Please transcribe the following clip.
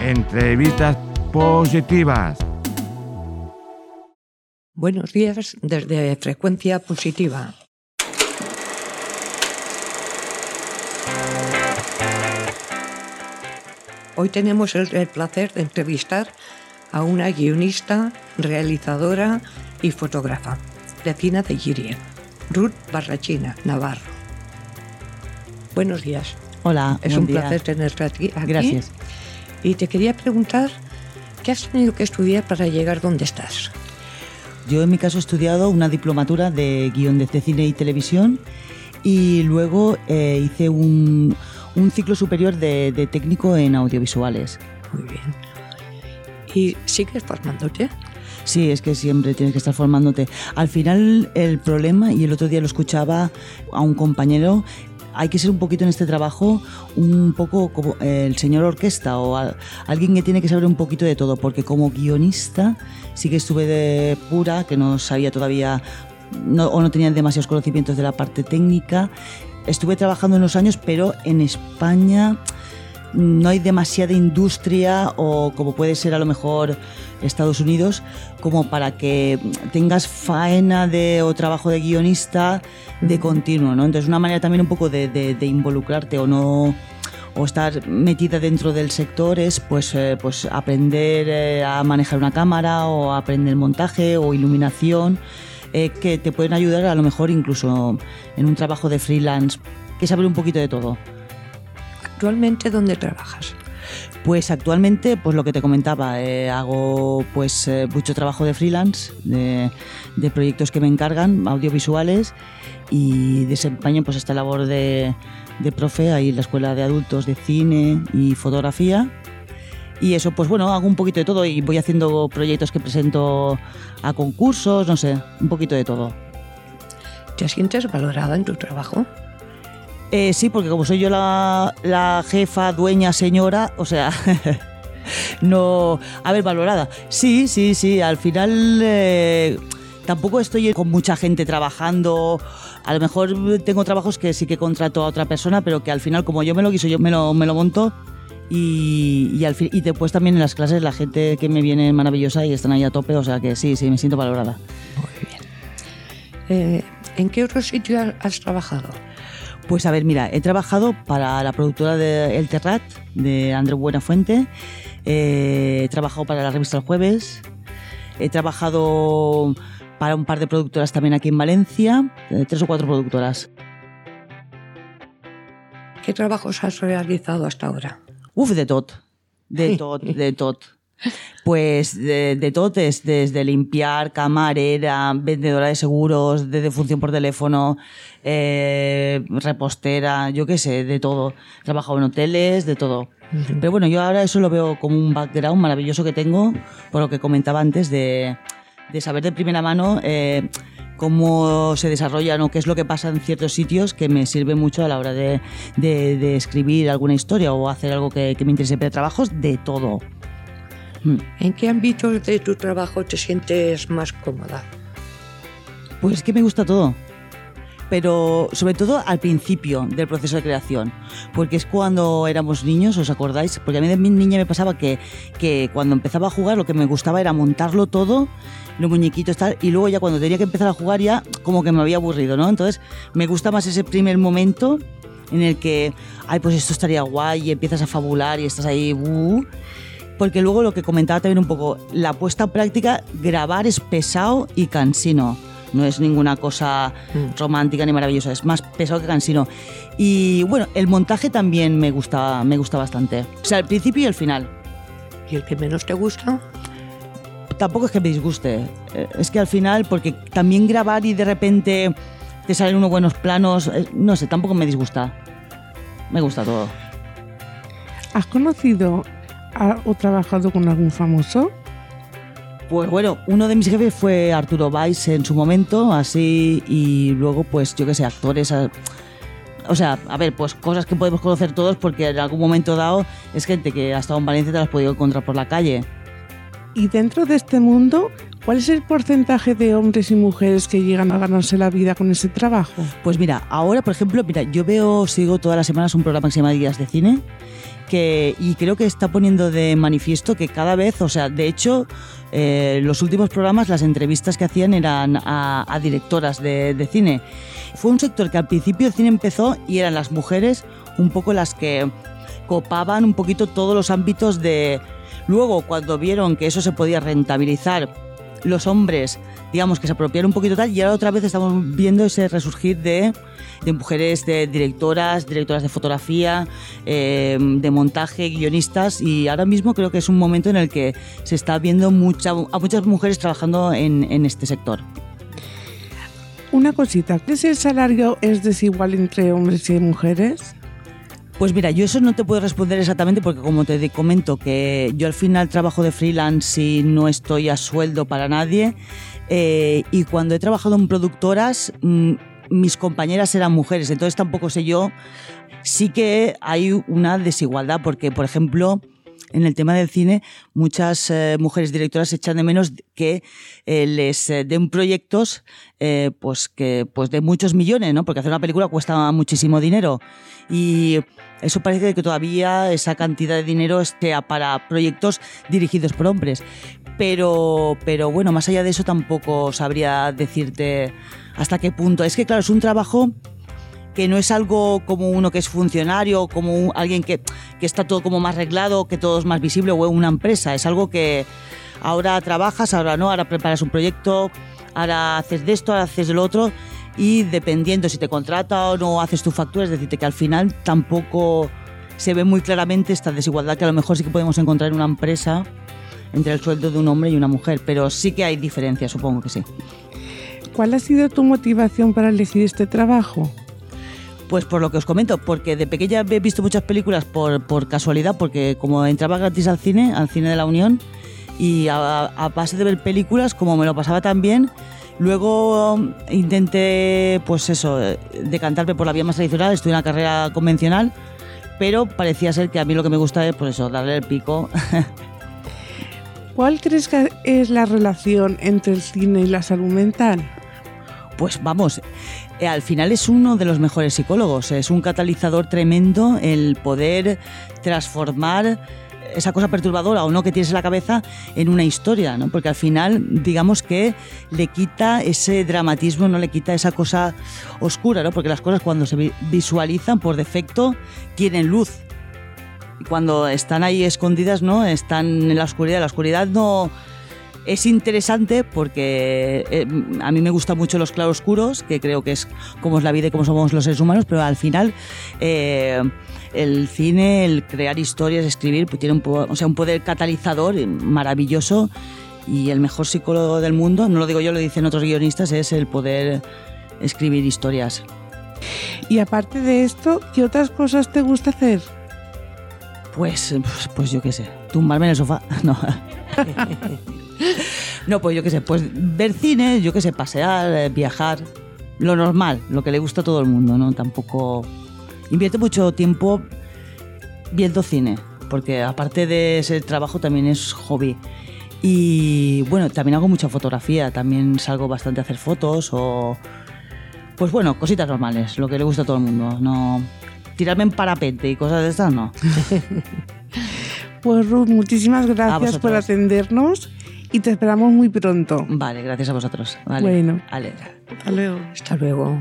Entrevistas positivas. Buenos días desde Frecuencia Positiva. Hoy tenemos el, el placer de entrevistar a una guionista, realizadora y fotógrafa de cine de Giria, Ruth Barrachina, Navarro. Buenos días. Hola, Es buen un día. placer tenerte aquí. aquí. Gracias. Y te quería preguntar, ¿qué has tenido que estudiar para llegar donde estás? Yo en mi caso he estudiado una diplomatura de guion de cine y televisión y luego eh, hice un, un ciclo superior de, de técnico en audiovisuales. Muy bien. ¿Y sigues formándote? Sí, es que siempre tienes que estar formándote. Al final el problema, y el otro día lo escuchaba a un compañero, hay que ser un poquito en este trabajo un poco como el señor orquesta o alguien que tiene que saber un poquito de todo, porque como guionista sí que estuve de pura, que no sabía todavía no- o no tenía demasiados conocimientos de la parte técnica. Estuve trabajando unos años, pero en España no hay demasiada industria o como puede ser a lo mejor Estados Unidos como para que tengas faena de o trabajo de guionista de continuo, ¿no? Entonces una manera también un poco de, de- de involucrarte o no o estar metida dentro del sector es pues, eh, pues aprender eh, a manejar una cámara o aprender montaje o iluminación eh, que te pueden ayudar a lo mejor incluso en un trabajo de freelance que saber un poquito de todo. ¿Actualmente dónde trabajas? Pues actualmente, pues lo que te comentaba, eh, hago pues eh, mucho trabajo de freelance, de, de proyectos que me encargan, audiovisuales, y desempeño pues esta labor de, de profe ahí en la Escuela de Adultos de Cine y Fotografía. Y eso, pues bueno, hago un poquito de todo y voy haciendo proyectos que presento a concursos, no sé, un poquito de todo. ¿Te sientes valorada en tu trabajo? Eh, sí, porque como soy yo la, jefa, dueña, señora, o sea, no... A ver, valorada. Sí, sí, sí, al final eh, tampoco estoy con mucha gente trabajando. A lo mejor tengo trabajos que sí que contrato a otra persona, pero que al final como yo me lo quiso, yo me lo, me lo monto. Y, y, al fin- y después también en las clases la gente que me viene maravillosa y están ahí a tope, o sea que sí, sí, me siento valorada. Muy bien. Eh, ¿En qué otro sitio has trabajado? Pues a ver, mira, he trabajado para la productora de El Terrat, de Andrés Buenafuente. Eh, he trabajado para la revista El Jueves. He trabajado para un par de productoras también aquí en Valencia, eh, tres o cuatro productoras. ¿Qué trabajos has realizado hasta ahora? Uf, de tot. De tot, de tot. Pues de, de tot es desde limpiar, camarera, vendedora de seguros, de defunción por teléfono, eh, repostera, yo qué sé, de todo. He trabajado en hoteles, de todo. Pero bueno, yo ahora eso lo veo como un background maravilloso que tengo, por lo que comentaba antes, de, de saber de primera mano eh, cómo se desarrollan o qué es lo que pasa en ciertos sitios que me sirve mucho a la hora de, de- de escribir alguna historia o hacer algo que, que me interese. Pero trabajos de todo. Mm. ¿En qué ámbitos de tu trabajo te sientes más cómoda? Pues es que me gusta todo. Pero sobre todo al principio del proceso de creación. Porque es cuando éramos niños, ¿os acordáis? Porque a mí de mi niña me pasaba que, que cuando empezaba a jugar lo que me gustaba era montarlo todo, los muñequitos tal, y luego ya cuando tenía que empezar a jugar ya como que me había aburrido, ¿no? Entonces me gusta más ese primer momento en el que, ay, pues esto estaría guay y empiezas a fabular y estás ahí, uh, porque luego lo que comentaba también un poco, la puesta en práctica, grabar es pesado y cansino. No es ninguna cosa Mm. romántica ni maravillosa, es más pesado que cansino. Y bueno, el montaje también me gusta, me gusta bastante. O sea, el principio y el final. ¿Y el que menos te gusta? Tampoco es que me disguste, eh, es que al final, porque también grabar y de repente te salen unos buenos planos, eh, no sé, tampoco me disgusta. Me gusta todo. ¿Has conocido a- o trabajado con algún famoso? Pues bueno, uno de mis jefes fue Arturo Valls en su momento, así, y luego, pues yo qué sé, actores. O sea, a ver, pues cosas que podemos conocer todos porque en algún momento dado es gente que ha estado en Valencia y te las has podido encontrar por la calle. Y dentro de este mundo, ¿cuál es el porcentaje de hombres y mujeres que llegan a ganarse la vida con ese trabajo? Pues mira, ahora, por ejemplo, mira, yo veo, sigo todas las semanas un programa que se llama Días de Cine que, y creo que está poniendo de manifiesto que cada vez, o sea, de hecho, eh, los últimos programas, las entrevistas que hacían eran a, directoras de, de, cine. Fue un sector que al principio el cine empezó y eran las mujeres un poco las que copaban un poquito todos los ámbitos de... Luego, cuando vieron que eso se podía rentabilizar, los hombres, digamos, que se apropiaron un poquito tal, y ahora otra vez estamos viendo ese resurgir de mujeres de directoras, directoras de fotografía, eh, de montaje, guionistas y ahora mismo creo que es un momento en el que se está viendo mucha, a muchas mujeres trabajando en, este sector. Una cosita, ¿qué si el salario es desigual entre hombres y mujeres? Pues mira, yo eso no te puedo responder exactamente porque como te comento que yo al final trabajo de freelance y no estoy a sueldo para nadie eh, y cuando he trabajado en productoras mm, mis compañeras eran mujeres, entonces tampoco sé yo. Sí que hay una desigualdad, porque, por ejemplo, en el tema del cine, muchas eh, mujeres directoras echan de menos que eh, les eh, den proyectos pues que pues de muchos millones, ¿no? Porque hacer una película cuesta muchísimo dinero. Y eso parece que todavía esa cantidad de dinero esté para proyectos dirigidos por hombres. Pero, pero bueno, más allá de eso tampoco sabría decirte hasta qué punto. Es que, claro, es un trabajo que no es algo como uno que es funcionario, como alguien que, que está todo como más arreglado, que todo es más visible o una empresa. Es algo que ahora trabajas, ahora no, ahora preparas un proyecto, ahora haces de esto, ahora haces de lo otro y dependiendo si te contrata o no haces tu factura, es decir, que al final tampoco se ve muy claramente esta desigualdad que a lo mejor sí que podemos encontrar en una empresa entre el sueldo de un hombre y una mujer, pero sí que hay diferencias, supongo que sí. ¿Cuál ha sido tu motivación para elegir este trabajo? Pues por lo que os comento, porque de pequeña he visto muchas películas por, por casualidad, porque como entraba gratis al cine, al cine de la Unión, y a, base de ver películas, como me lo pasaba tan bien, luego intenté, pues eso, decantarme por la vía más tradicional, estudié una carrera convencional, pero parecía ser que a mí lo que me gusta es, pues eso, darle el pico. ¿Cuál crees que es la relación entre el cine y la salud mental? Pues vamos, eh, al final es uno de los mejores psicólogos, es un catalizador tremendo el poder transformar esa cosa perturbadora o no que tienes en la cabeza en una historia, ¿no? Porque al final, digamos que le quita ese dramatismo, no le quita esa cosa oscura, ¿no? Porque las cosas cuando se visualizan por defecto tienen luz. Cuando están ahí escondidas, ¿no? Están en la oscuridad. La oscuridad no es interesante porque eh, a mí me gustan mucho los claroscuros, que creo que es como es la vida y como somos los seres humanos, pero al final eh, el cine, el crear historias, escribir, pues tiene un, o sea, un poder catalizador maravilloso y el mejor psicólogo del mundo, no lo digo yo, lo dicen otros guionistas, es el poder escribir historias. Y aparte de esto, ¿qué otras cosas te gusta hacer? Pues, pues, pues yo qué sé, tumbarme en el sofá. No. no, pues yo qué sé, pues ver cine, yo qué sé, pasear, eh, viajar, lo normal, lo que le gusta a todo el mundo, ¿no? Tampoco invierte mucho tiempo viendo cine, porque aparte de ese trabajo también es hobby. Y bueno, también hago mucha fotografía, también salgo bastante a hacer fotos o pues bueno, cositas normales, lo que le gusta a todo el mundo, no tirarme en parapente y cosas de estas no. Pues Ruth, muchísimas gracias por atendernos y te esperamos muy pronto. Vale, gracias a vosotros. Vale. Bueno. Vale. Hasta luego. Hasta luego.